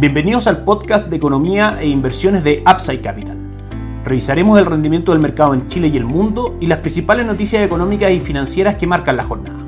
Bienvenidos al podcast de economía e inversiones de Upside Capital. Revisaremos el rendimiento del mercado en Chile y el mundo y las principales noticias económicas y financieras que marcan la jornada.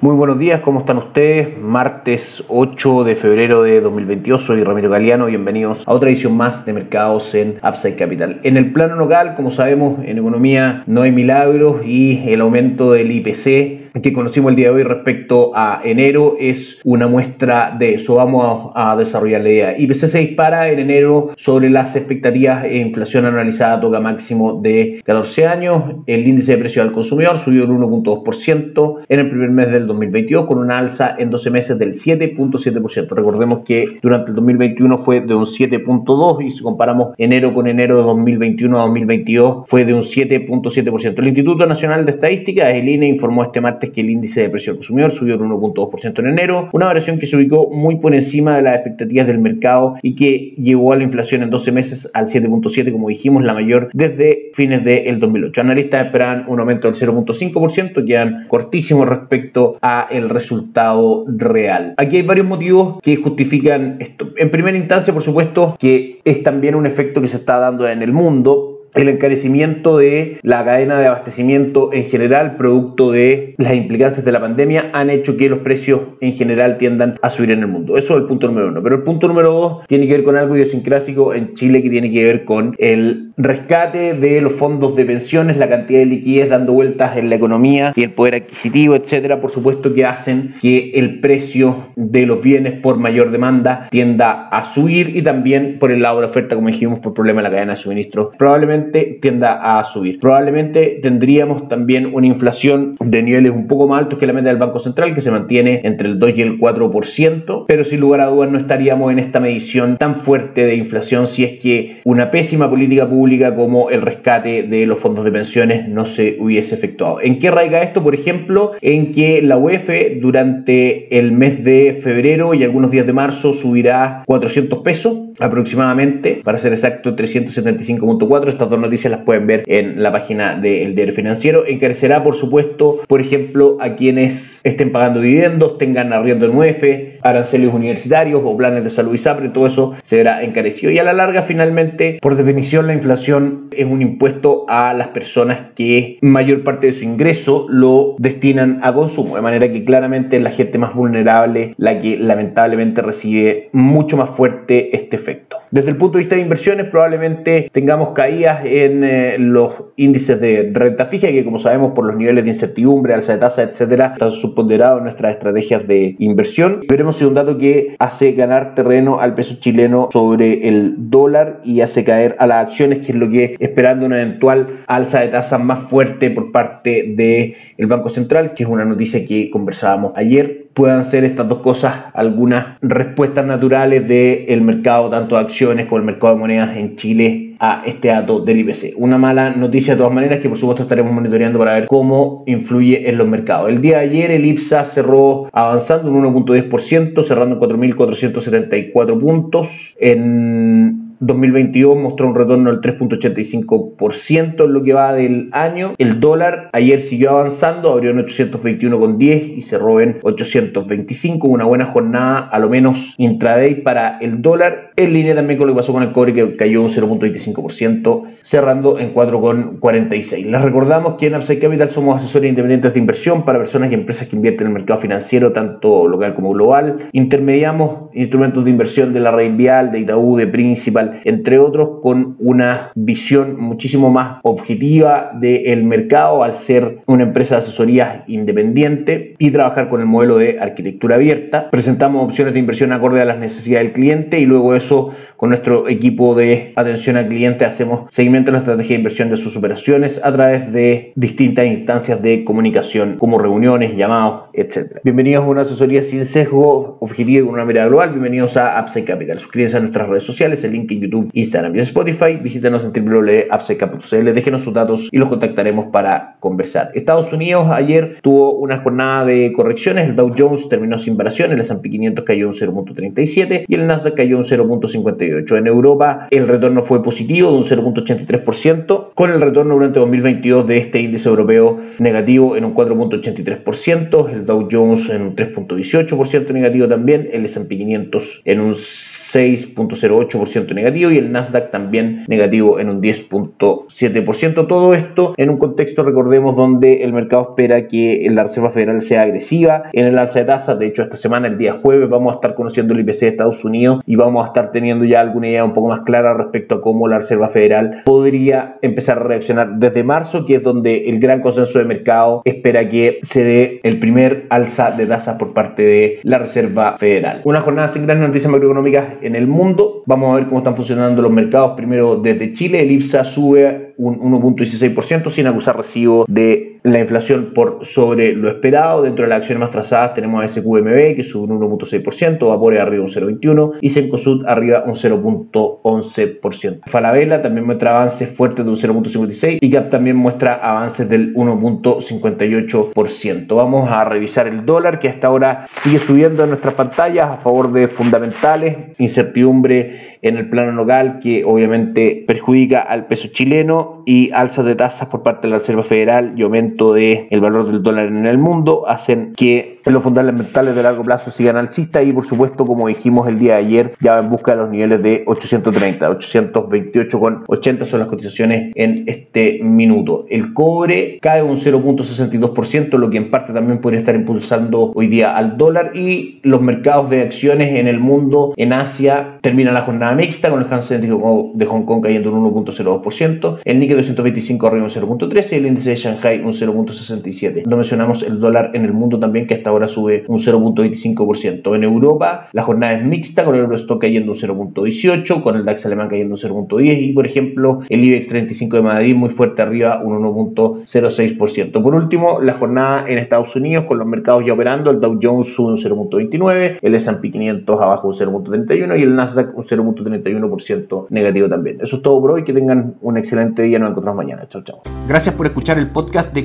Muy buenos días, ¿cómo están ustedes? Martes 8 de febrero de 2022, soy Ramiro Galeano, bienvenidos a otra edición más de mercados en Upside Capital. En el plano local, como sabemos, en economía no hay milagros y el aumento del IPC que conocimos el día de hoy respecto a enero es una muestra de eso. Vamos a, desarrollar la idea. IPC se dispara en enero sobre las expectativas de inflación anualizada toca máximo de 14 años. El índice de precio al consumidor subió un 1.2% en el primer mes del 2022 con una alza en 12 meses del 7.7%. Recordemos que durante el 2021 fue de un 7.2 y si comparamos enero con enero de 2021 a 2022 fue de un 7.7%. El Instituto Nacional de Estadística, el INE, informó este martes que el índice de precio del consumidor subió un 1.2% en enero, una variación que se ubicó muy por encima de las expectativas del mercado y que llevó a la inflación en 12 meses al 7.7%, como dijimos, la mayor desde fines del 2008. Analistas esperan un aumento del 0.5%, quedan cortísimos respecto a el resultado real. Aquí hay varios motivos que justifican esto. En primera instancia, por supuesto, que es también un efecto que se está dando en el mundo el encarecimiento de la cadena de abastecimiento en general, producto de las implicancias de la pandemia, han hecho que los precios en general tiendan a subir en el mundo. Eso es el punto número uno. Pero el punto número dos tiene que ver con algo idiosincrásico en Chile que tiene que ver con el rescate de los fondos de pensiones, la cantidad de liquidez dando vueltas en la economía y el poder adquisitivo, etcétera, por supuesto que hacen que el precio de los bienes por mayor demanda tienda a subir y también por el lado de la oferta, como dijimos, por problema de la cadena de suministro. Probablemente tienda a subir. Probablemente tendríamos también una inflación de niveles un poco más altos que la meta del Banco Central, que se mantiene entre el 2 y el 4%, pero sin lugar a dudas no estaríamos en esta medición tan fuerte de inflación si es que una pésima política pública como el rescate de los fondos de pensiones no se hubiese efectuado. ¿En qué raiga esto? Por ejemplo, en que la UEF durante el mes de febrero y algunos días de marzo subirá 400 pesos aproximadamente, para ser exacto 375.4. Estas dos noticias las pueden ver en la página del diario financiero. Encarecerá, por supuesto, por ejemplo, a quienes estén pagando dividendos, tengan arriendo en UEF, aranceles universitarios o planes de salud y SAPRE, todo eso se verá encarecido. Y a la larga, finalmente, por definición, la inflación es un impuesto a las personas que mayor parte de su ingreso lo destinan a consumo, de manera que claramente la gente más vulnerable, la que lamentablemente recibe mucho más fuerte este efecto. Desde el punto de vista de inversiones, probablemente tengamos caídas en eh, los índices de renta fija, que como sabemos por los niveles de incertidumbre, alza de tasa, etcétera, están subponderados en nuestras estrategias de inversión. Veremos si un dato que hace ganar terreno al peso chileno sobre el dólar y hace caer a las acciones, que es lo que esperando una eventual alza de tasa más fuerte por parte del el Banco Central, que es una noticia que conversábamos ayer puedan ser estas dos cosas algunas respuestas naturales del mercado tanto de acciones como el mercado de monedas en Chile a este dato del IPC. Una mala noticia de todas maneras que por supuesto estaremos monitoreando para ver cómo influye en los mercados. El día de ayer el IPSA cerró avanzando un 1.10%, cerrando en 4.474 puntos. En 2022 mostró un retorno del 3.85% en lo que va del año. El dólar ayer siguió avanzando, abrió en 821,10 y cerró en 825. Una buena jornada, a lo menos intraday para el dólar. En línea también con lo que pasó con el cobre, que cayó un 0.25%, cerrando en 4,46. Les recordamos que en Upside Capital somos asesores independientes de inversión para personas y empresas que invierten en el mercado financiero, tanto local como global. Intermediamos instrumentos de inversión de la red Vial, de Itaú, de Principal entre otros, con una visión muchísimo más objetiva del mercado al ser una empresa de asesoría independiente y trabajar con el modelo de arquitectura abierta. Presentamos opciones de inversión acorde a las necesidades del cliente y luego eso con nuestro equipo de atención al cliente hacemos seguimiento de la estrategia de inversión de sus operaciones a través de distintas instancias de comunicación como reuniones, llamados, etc. Bienvenidos a una asesoría sin sesgo, objetiva y con una mirada global. Bienvenidos a Upside Capital. Suscríbanse a nuestras redes sociales, el link YouTube, Instagram y Spotify. Visítenos en www.upsidecapital.cl, déjenos sus datos y los contactaremos para conversar. Estados Unidos ayer tuvo una jornada de correcciones. El Dow Jones terminó sin variación, el S&P 500 cayó un 0.37 y el Nasdaq cayó un 0.58. En Europa el retorno fue positivo de un 0.83%, con el retorno durante 2022 de este índice europeo negativo en un 4.83%, el Dow Jones en un 3.18% negativo también, el S&P 500 en un 6.08% negativo y el Nasdaq también negativo en un 10.7%. Todo esto en un contexto, recordemos, donde el mercado espera que la Reserva Federal sea agresiva en el alza de tasas. De hecho, esta semana, el día jueves, vamos a estar conociendo el IPC de Estados Unidos y vamos a estar teniendo ya alguna idea un poco más clara respecto a cómo la Reserva Federal podría empezar a reaccionar desde marzo, que es donde el gran consenso de mercado espera que se dé el primer alza de tasas por parte de la Reserva Federal. Una jornada sin grandes noticias macroeconómicas en el mundo. Vamos a ver cómo están funcionando los mercados. Primero desde Chile, el IPSA sube un 1.16% sin acusar recibo de la inflación por sobre lo esperado. Dentro de las acciones más trazadas tenemos a SQMB que sube un 1.6%, Vapore arriba un 0.21% y Sencosud arriba un 0.11%. Falabella también muestra avances fuertes de un 0.56% y GAP también muestra avances del 1.58%. Vamos a revisar el dólar que hasta ahora sigue subiendo en nuestras pantallas a favor de fundamentales, incertidumbre en el plano local que obviamente perjudica al peso chileno y alzas de tasas por parte de la Reserva Federal y aumento del el valor del dólar en el mundo hacen que los fundamentales de largo plazo sigan alcistas y por supuesto como dijimos el día de ayer ya en busca de los niveles de 830, 828 con 80 son las cotizaciones en este minuto. El cobre cae un 0.62%, lo que en parte también podría estar impulsando hoy día al dólar y los mercados de acciones en el mundo, en Asia, terminan la jornada mixta con el Hansen de Hong Kong cayendo un 1.02%, el Nikkei 225 arriba un 0.13 y el índice de Shanghai un 0.67. No mencionamos el dólar en el mundo también que hasta ahora sube un 0.25%. En Europa la jornada es mixta con el Eurostock cayendo un 0.18, con el DAX alemán cayendo un 0.10 y por ejemplo el IBEX 35 de Madrid muy fuerte arriba un 1.06%. Por último, la jornada en Estados Unidos con los mercados ya operando, el Dow Jones sube un 0.29, el S&P 500 abajo un 0.31 y el Nasdaq un 0.31% negativo también. Eso es todo por hoy, que tengan un excelente día, nos encontramos mañana. Chao, chao. Gracias por escuchar el podcast de